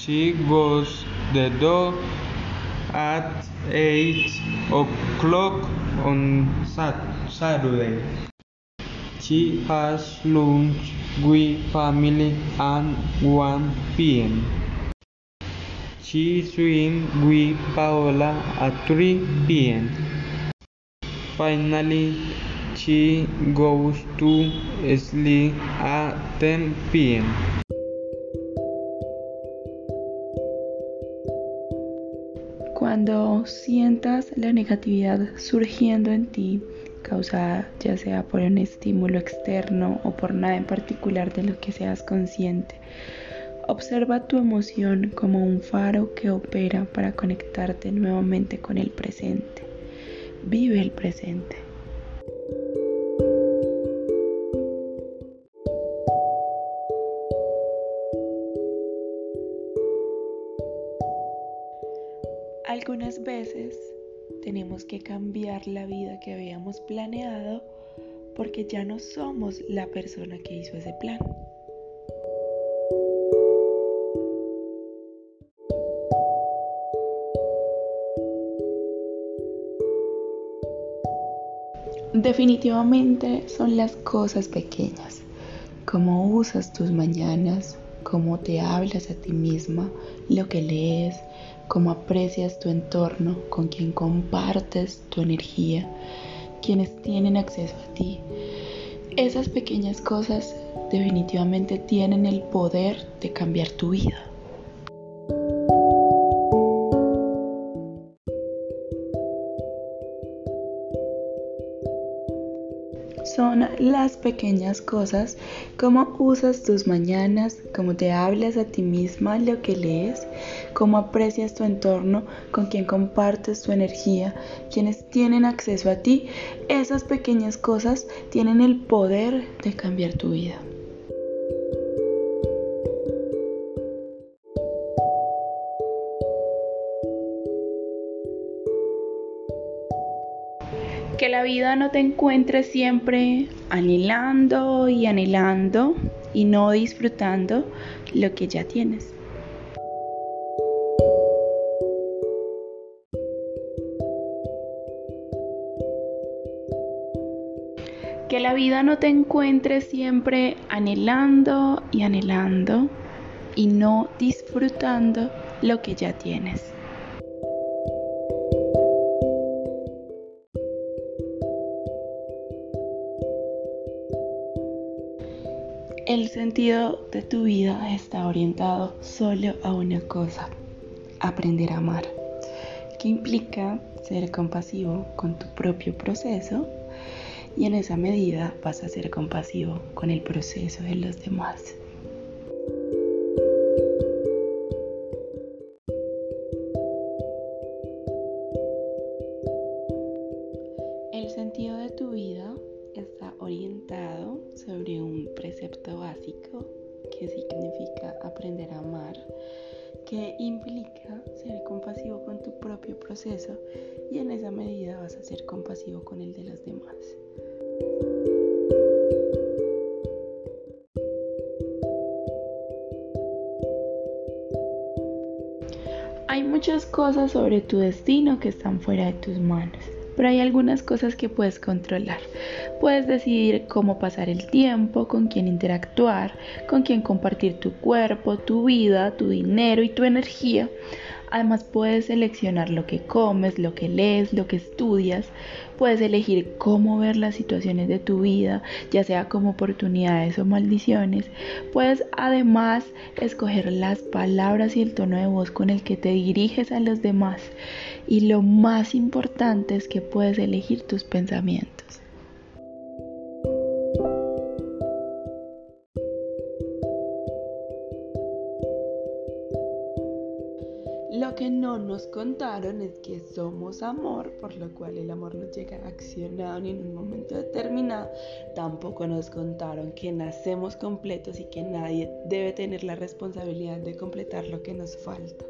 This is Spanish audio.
She goes the door at 8 o'clock on Saturday. She has lunch with family at 1 p.m. She swims with Paola at 3 p.m. Finally, she goes to sleep at 10 p.m. Cuando sientas la negatividad surgiendo en ti, causada ya sea por un estímulo externo o por nada en particular de lo que seas consciente, observa tu emoción como un faro que opera para conectarte nuevamente con el presente. Vive el presente. Algunas veces tenemos que cambiar la vida que habíamos planeado porque ya no somos la persona que hizo ese plan. Definitivamente son las cosas pequeñas, cómo usas tus mañanas, cómo te hablas a ti misma, lo que lees, cómo aprecias tu entorno, con quien compartes tu energía, quienes tienen acceso a ti. Esas pequeñas cosas definitivamente tienen el poder de cambiar tu vida. Son las pequeñas cosas, cómo usas tus mañanas, cómo te hablas a ti misma, lo que lees, cómo aprecias tu entorno, con quien compartes tu energía, quienes tienen acceso a ti. Esas pequeñas cosas tienen el poder de cambiar tu vida. Que la vida no te encuentre siempre anhelando y anhelando y no disfrutando lo que ya tienes. Que la vida no te encuentre siempre anhelando y anhelando y no disfrutando lo que ya tienes. El sentido de tu vida está orientado solo a una cosa, aprender a amar, que implica ser compasivo con tu propio proceso y en esa medida vas a ser compasivo con el proceso de los demás. El sentido de tu vida orientado sobre un precepto básico que significa aprender a amar, que implica ser compasivo con tu propio proceso y en esa medida vas a ser compasivo con el de los demás. Hay muchas cosas sobre tu destino que están fuera de tus manos pero hay algunas cosas que puedes controlar. Puedes decidir cómo pasar el tiempo, con quién interactuar, con quién compartir tu cuerpo, tu vida, tu dinero y tu energía. Además puedes seleccionar lo que comes, lo que lees, lo que estudias. Puedes elegir cómo ver las situaciones de tu vida, ya sea como oportunidades o maldiciones. Puedes además escoger las palabras y el tono de voz con el que te diriges a los demás. Y lo más importante es que puedes elegir tus pensamientos. Que no nos contaron es que somos amor, por lo cual el amor no llega accionado ni en un momento determinado. Tampoco nos contaron que nacemos completos y que nadie debe tener la responsabilidad de completar lo que nos falta.